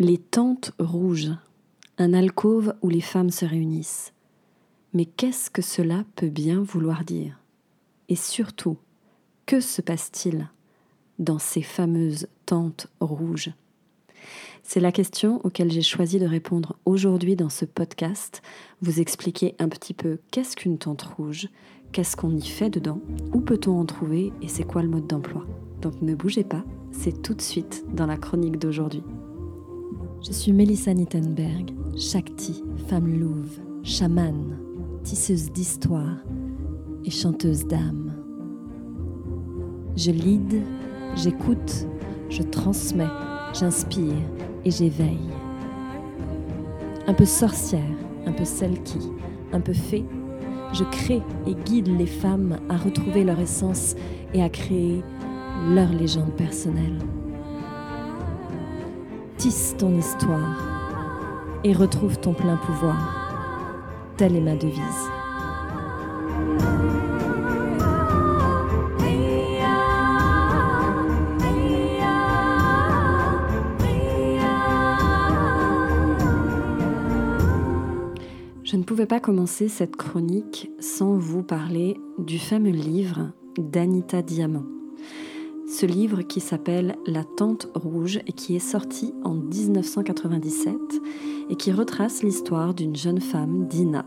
Les tentes rouges, un alcôve où les femmes se réunissent. Mais qu'est-ce que cela peut bien vouloir dire? Et surtout, que se passe-t-il dans ces fameuses tentes rouges? C'est la question auquel j'ai choisi de répondre aujourd'hui dans ce podcast, vous expliquer un petit peu qu'est-ce qu'une tente rouge, qu'est-ce qu'on y fait dedans, où peut-on en trouver et c'est quoi le mode d'emploi. Donc ne bougez pas, c'est tout de suite dans la chronique d'aujourd'hui. Je suis Melissa Nittenberg, Shakti, femme louve, chamane, tisseuse d'histoire et chanteuse d'âme. Je lead, j'écoute, je transmets, j'inspire et j'éveille. Un peu sorcière, un peu celle qui, un peu fée, je crée et guide les femmes à retrouver leur essence et à créer leur légende personnelle tisse ton histoire et retrouve ton plein pouvoir. Telle est ma devise. Je ne pouvais pas commencer cette chronique sans vous parler du fameux livre d'Anita Diamant ce livre qui s'appelle La Tente Rouge et qui est sorti en 1997 et qui retrace l'histoire d'une jeune femme, Dina,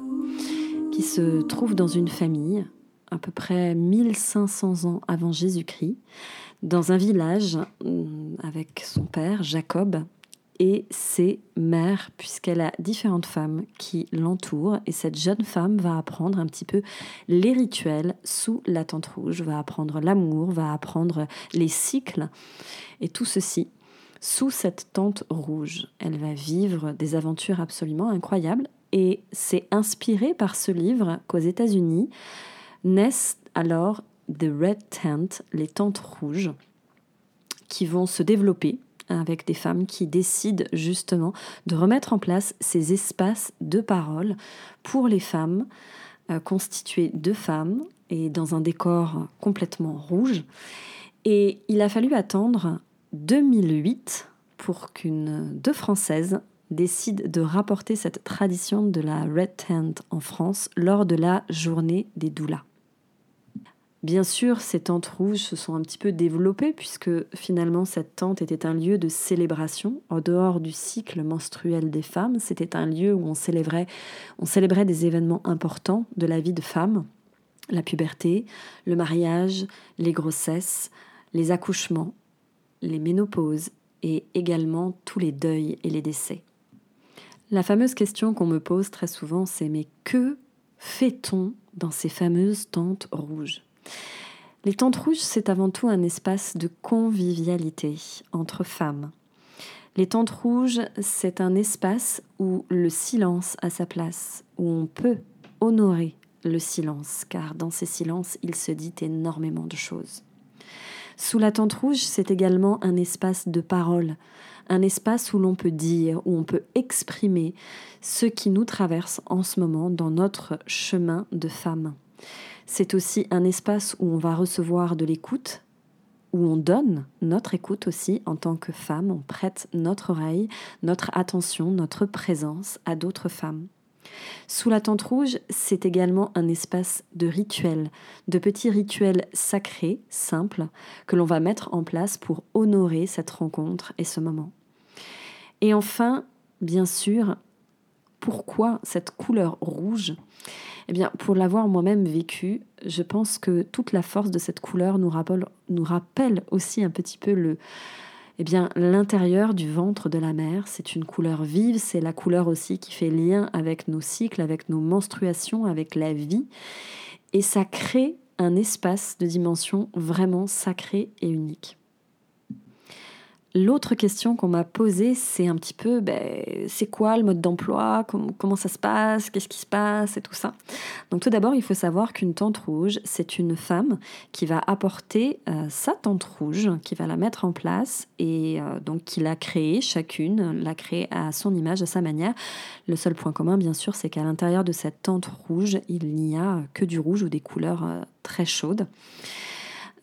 qui se trouve dans une famille à peu près 1500 ans avant Jésus-Christ, dans un village mm, avec son père, Jacob, et ses mères, puisqu'elle a différentes femmes qui l'entourent. Et cette jeune femme va apprendre un petit peu les rituels sous la tente rouge, va apprendre l'amour, va apprendre les cycles, et tout ceci sous cette tente rouge. Elle va vivre des aventures absolument incroyables, et c'est inspiré par ce livre qu'aux États-Unis naissent alors The Red Tent, les tentes rouges, qui vont se développer avec des femmes qui décident justement de remettre en place ces espaces de parole pour les femmes, euh, constitués de femmes et dans un décor complètement rouge. Et il a fallu attendre 2008 pour qu'une deux Françaises décident de rapporter cette tradition de la Red Tent en France lors de la journée des doulas. Bien sûr, ces tentes rouges se sont un petit peu développées puisque finalement cette tente était un lieu de célébration en dehors du cycle menstruel des femmes. C'était un lieu où on célébrait, des événements importants de la vie de femme, la puberté, le mariage, les grossesses, les accouchements, les ménopauses et également tous les deuils et les décès. La fameuse question qu'on me pose très souvent, c'est mais que fait-on dans ces fameuses tentes rouges? Les tentes rouges, c'est avant tout un espace de convivialité entre femmes. Les tentes rouges, c'est un espace où le silence a sa place, où on peut honorer le silence, car dans ces silences, il se dit énormément de choses. Sous la tente rouge, c'est également un espace de parole, un espace où l'on peut dire, où on peut exprimer ce qui nous traverse en ce moment dans notre chemin de femme. C'est aussi un espace où on va recevoir de l'écoute, où on donne notre écoute aussi en tant que femme, on prête notre oreille, notre attention, notre présence à d'autres femmes. Sous la tente rouge, c'est également un espace de rituels, de petits rituels sacrés, simples, que l'on va mettre en place pour honorer cette rencontre et ce moment. Et enfin, bien sûr, pourquoi cette couleur rouge? Eh pour l'avoir moi-même vécu, je pense que toute la force de cette couleur nous rappelle, aussi un petit peu le, eh bien, l'intérieur du ventre de la mère. C'est une couleur vive, c'est la couleur aussi qui fait lien avec nos cycles, avec nos menstruations, avec la vie. Et ça crée un espace de dimension vraiment sacré et unique. L'autre question qu'on m'a posée, c'est un petit peu, ben, c'est quoi le mode d'emploi, comment, ça se passe, qu'est-ce qui se passe? Et tout ça. Donc tout d'abord, il faut savoir qu'une tente rouge, c'est une femme qui va apporter euh, sa tente rouge, qui va la mettre en place et euh, donc qui l'a créée, chacune l'a créée à son image, à sa manière. Le seul point commun, bien sûr, c'est qu'à l'intérieur de cette tente rouge, il n'y a que du rouge ou des couleurs euh, très chaudes.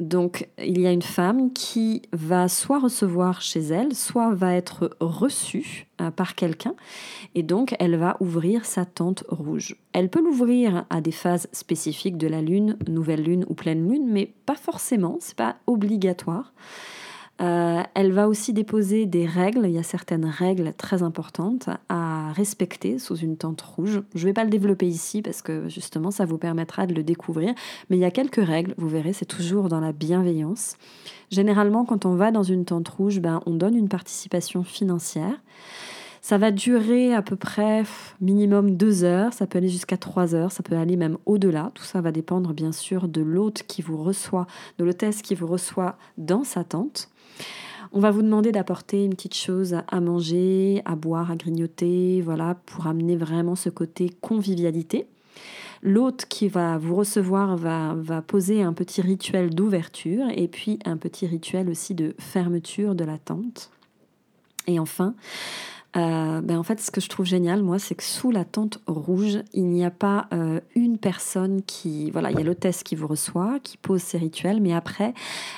Donc il y a une femme qui va soit recevoir chez elle, soit va être reçue euh, par quelqu'un, et donc elle va ouvrir sa tente rouge. Elle peut l'ouvrir à des phases spécifiques de la lune, nouvelle lune ou pleine lune, mais pas forcément, c'est pas obligatoire. Euh, elle va aussi déposer des règles, il y a certaines règles très importantes à respecter sous une tente rouge. Je ne vais pas le développer ici parce que justement ça vous permettra de le découvrir, mais il y a quelques règles, vous verrez, c'est toujours dans la bienveillance. Généralement quand on va dans une tente rouge, ben, on donne une participation financière. Ça va durer à peu près minimum deux heures, ça peut aller jusqu'à trois heures, ça peut aller même au-delà. Tout ça va dépendre bien sûr de l'hôte qui vous reçoit, de l'hôtesse qui vous reçoit dans sa tente. On va vous demander d'apporter une petite chose à manger, à boire, à grignoter, voilà, pour amener vraiment ce côté convivialité. L'hôte qui va vous recevoir va, va poser un petit rituel d'ouverture et puis un petit rituel aussi de fermeture de la tente. Et enfin, euh, ben en fait, ce que je trouve génial, moi, c'est que sous la tente rouge, il n'y a pas euh, une personne qui. Voilà, il y a l'hôtesse qui vous reçoit, qui pose ses rituels, mais après,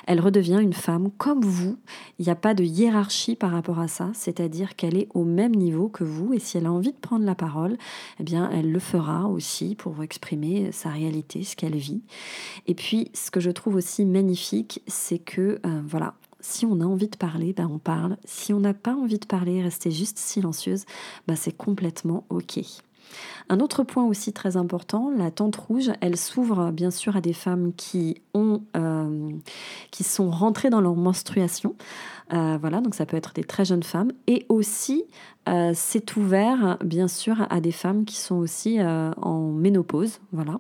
elle redevient une femme comme vous. Il n'y a pas de hiérarchie par rapport à ça, c'est-à-dire qu'elle est au même niveau que vous, et si elle a envie de prendre la parole, eh bien, elle le fera aussi pour exprimer sa réalité, ce qu'elle vit. Et puis, ce que je trouve aussi magnifique, c'est que, euh, voilà, si on a envie de parler, ben on parle. Si on n'a pas envie de parler, rester juste silencieuse, ben c'est complètement OK. Un autre point aussi très important, la tente rouge, elle s'ouvre bien sûr à des femmes qui ont, euh, qui sont rentrées dans leur menstruation. Euh, voilà, donc ça peut être des très jeunes femmes et aussi euh, c'est ouvert, bien sûr, à des femmes qui sont aussi en ménopause. Voilà.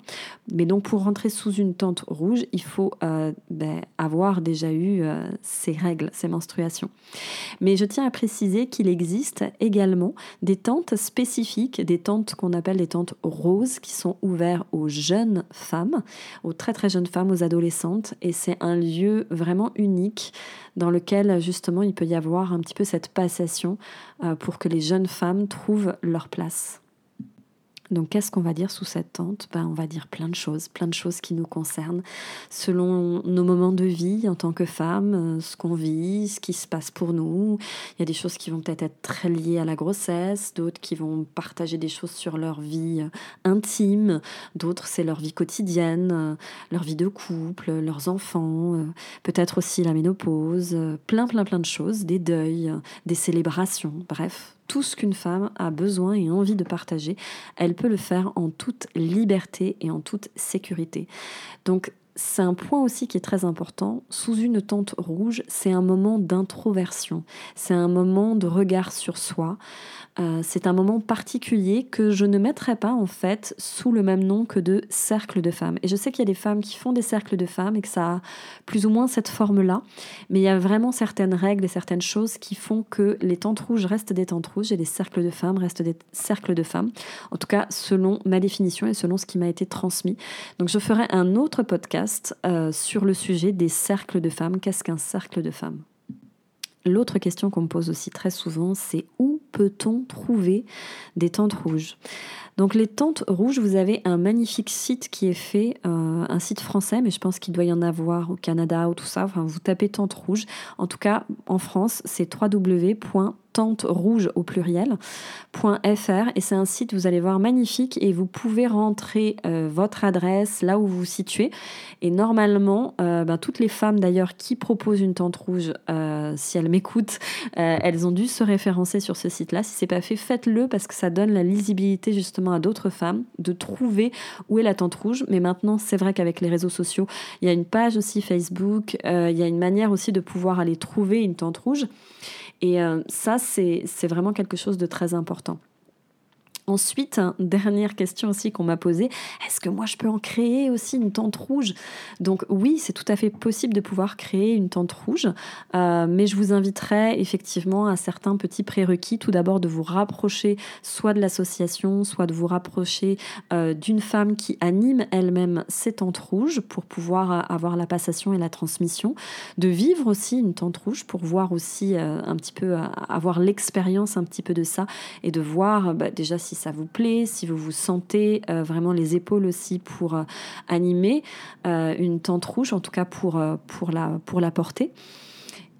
Mais donc, pour rentrer sous une tente rouge, il faut ben, avoir déjà eu ces règles, ces menstruations. Mais je tiens à préciser qu'il existe également des tentes spécifiques, des tentes qu'on appelle des tentes roses, qui sont ouvertes aux jeunes femmes, aux très très jeunes femmes, aux adolescentes. Et c'est un lieu vraiment unique dans lequel justement il peut y avoir un petit peu cette passation pour que les jeunes femmes trouvent leur place. Donc qu'est-ce qu'on va dire sous cette tente? Ben, On va dire plein de choses, plein de choses qui nous concernent, selon nos moments de vie en tant que femme, euh, ce qu'on vit, ce qui se passe pour nous. Il y a des choses qui vont peut-être être très liées à la grossesse, d'autres qui vont partager des choses sur leur vie euh, intime, d'autres c'est leur vie quotidienne, euh, leur vie de couple, leurs enfants, peut-être aussi la ménopause, plein plein plein de choses, des deuils, des célébrations, bref, tout ce qu'une femme a besoin et envie de partager, elle peut le faire en toute liberté et en toute sécurité. C'est un point aussi qui est très important. Sous une tente rouge, c'est un moment d'introversion, c'est un moment de regard sur soi, euh, c'est un moment particulier que je ne mettrai pas en fait sous le même nom que de cercle de femmes. Et je sais qu'il y a des femmes qui font des cercles de femmes et que ça a plus ou moins cette forme-là, mais il y a vraiment certaines règles et certaines choses qui font que les tentes rouges restent des tentes rouges et les cercles de femmes restent des cercles de femmes. En tout cas, selon ma définition et selon ce qui m'a été transmis. Donc je ferai un autre podcast euh, sur le sujet des cercles de femmes. Qu'est-ce qu'un cercle de femmes? L'autre question qu'on me pose aussi très souvent, c'est où peut-on trouver des tentes rouges? Donc les tentes rouges, vous avez un magnifique site qui est fait, euh, un site français, mais je pense qu'il doit y en avoir au Canada ou tout ça. Enfin, vous tapez tente rouge. En tout cas, en France, c'est www tente rouge au pluriel .fr et c'est un site vous allez voir magnifique. Et vous pouvez rentrer euh, votre adresse là où vous vous situez. Et normalement euh, ben, toutes les femmes d'ailleurs qui proposent une tente rouge euh, si elles m'écoutent elles ont dû se référencer sur ce site là si c'est pas fait faites-le parce que ça donne la lisibilité justement à d'autres femmes de trouver où est la tente rouge. Mais maintenant c'est vrai qu'avec les réseaux sociaux il y a une page aussi Facebook il y a une manière aussi de pouvoir aller trouver une tente rouge et euh, ça, c'est vraiment quelque chose de très important. Ensuite, dernière question aussi qu'on m'a posée, est-ce que moi je peux en créer aussi une tente rouge? Donc oui, c'est tout à fait possible de pouvoir créer une tente rouge, euh, mais je vous inviterai effectivement à certains petits prérequis. Tout d'abord de vous rapprocher soit de l'association, soit de vous rapprocher euh, d'une femme qui anime elle-même ces tentes rouges pour pouvoir euh, avoir la passation et la transmission, de vivre aussi une tente rouge pour voir aussi un petit peu, avoir l'expérience un petit peu de ça et de voir bah, déjà si si ça vous plaît, si vous vous sentez vraiment les épaules aussi pour animer une tente rouge, en tout cas pour la porter.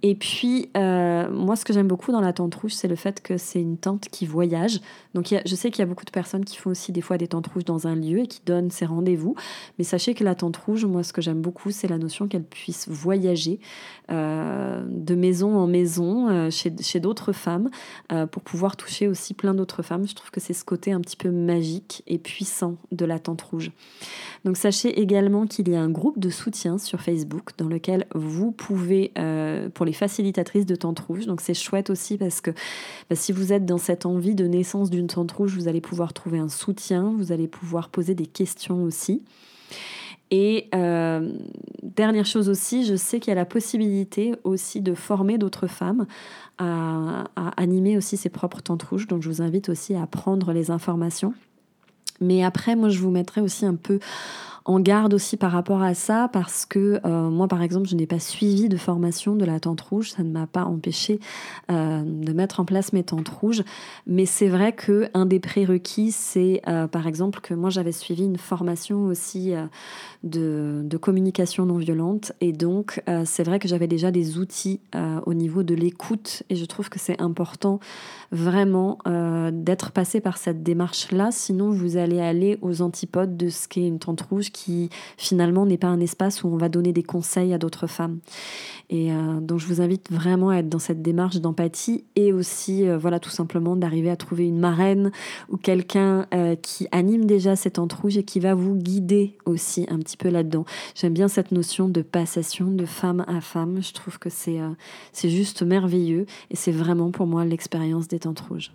Et puis, euh, moi, ce que j'aime beaucoup dans la tente rouge, c'est le fait que c'est une tente qui voyage. Donc, je sais qu'il y a beaucoup de personnes qui font aussi des fois des tentes rouges dans un lieu et qui donnent ces rendez-vous. Mais sachez que la tente rouge, moi, ce que j'aime beaucoup, c'est la notion qu'elle puisse voyager euh, de maison en maison euh, chez, chez d'autres femmes pour pouvoir toucher aussi plein d'autres femmes. Je trouve que c'est ce côté un petit peu magique et puissant de la tente rouge. Donc, sachez également qu'il y a un groupe de soutien sur Facebook dans lequel vous pouvez, pour les facilitatrices de tente rouge. Donc c'est chouette aussi parce que bah, si vous êtes dans cette envie de naissance d'une tente rouge, vous allez pouvoir trouver un soutien, vous allez pouvoir poser des questions aussi. Et euh, dernière chose aussi, je sais qu'il y a la possibilité aussi de former d'autres femmes à, à, animer aussi ses propres tentes rouges. Donc je vous invite aussi à prendre les informations. Mais après, moi, je vous mettrai aussi un peu en garde aussi par rapport à ça parce que euh, moi par exemple je n'ai pas suivi de formation de la tente rouge, ça ne m'a pas empêché euh, de mettre en place mes tentes rouges, mais c'est vrai que un des prérequis c'est euh, par exemple que moi j'avais suivi une formation aussi de, de, communication non violente. Et donc c'est vrai que j'avais déjà des outils au niveau de l'écoute. Et je trouve que c'est important vraiment d'être passé par cette démarche là, sinon vous allez aller aux antipodes de ce qu'est une tente rouge qui finalement n'est pas un espace où on va donner des conseils à d'autres femmes. Et euh, donc je vous invite vraiment à être dans cette démarche d'empathie et aussi euh, voilà tout simplement d'arriver à trouver une marraine ou quelqu'un euh, qui anime déjà cette rouge et qui va vous guider aussi un petit peu là-dedans. J'aime bien cette notion de passation de femme à femme. Je trouve que c'est c'est juste merveilleux et c'est vraiment pour moi l'expérience des tentes rouges.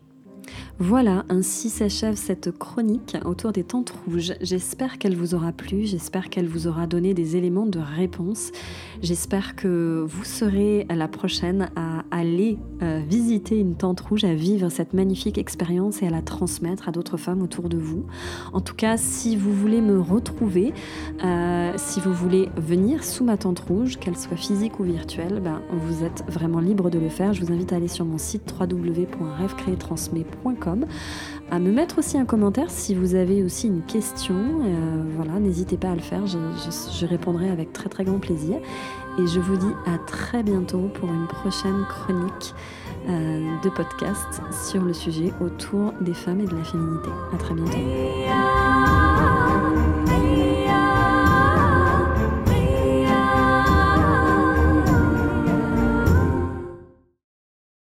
Voilà, ainsi s'achève cette chronique autour des tentes rouges. J'espère qu'elle vous aura plu, j'espère qu'elle vous aura donné des éléments de réponse. J'espère que vous serez la prochaine à aller euh, visiter une tente rouge, à vivre cette magnifique expérience et à la transmettre à d'autres femmes autour de vous. En tout cas, si vous voulez me retrouver, euh, si vous voulez venir sous ma tente rouge, qu'elle soit physique ou virtuelle, ben, vous êtes vraiment libre de le faire. Je vous invite à aller sur mon site www.rêvecréetransmet.com à me mettre aussi un commentaire si vous avez aussi une question. Euh, voilà, n'hésitez pas à le faire, je, répondrai avec très très grand plaisir. Et je vous dis à très bientôt pour une prochaine chronique euh, de podcast sur le sujet autour des femmes et de la féminité. À très bientôt.